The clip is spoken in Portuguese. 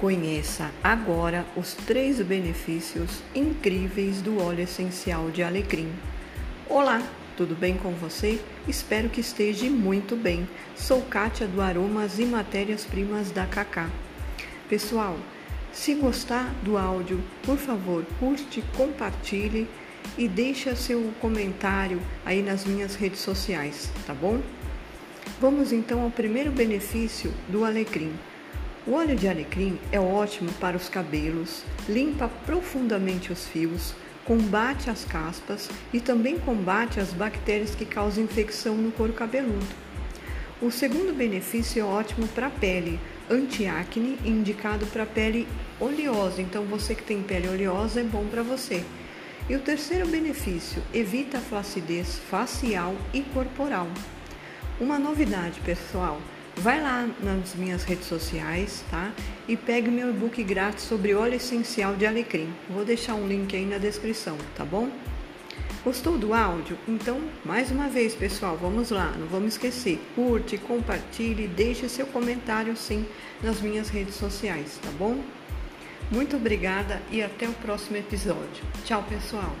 Conheça agora os três benefícios incríveis do óleo essencial de alecrim. Olá, tudo bem com você? Espero que esteja muito bem. Sou Kátia do Aromas e Matérias Primas da Cacá. Pessoal, se gostar do áudio, por favor, curte, compartilhe e deixe seu comentário aí nas minhas redes sociais, tá bom? Vamos então ao primeiro benefício do alecrim. O óleo de alecrim é ótimo para os cabelos, limpa profundamente os fios, combate as caspas e também combate as bactérias que causam infecção no couro cabeludo. O segundo benefício é ótimo para a pele, antiacne, indicado para pele oleosa. Então, você que tem pele oleosa é bom para você. E o terceiro benefício, evita a flacidez facial e corporal. Uma novidade, pessoal, Vai lá nas minhas redes sociais, tá? E pegue meu e-book grátis sobre óleo essencial de alecrim. Vou deixar um link aí na descrição, tá bom? Gostou do áudio? Então, mais uma vez, pessoal, vamos lá, não vamos esquecer. Curte, compartilhe, deixe seu comentário sim nas minhas redes sociais, tá bom? Muito obrigada e até o próximo episódio. Tchau, pessoal!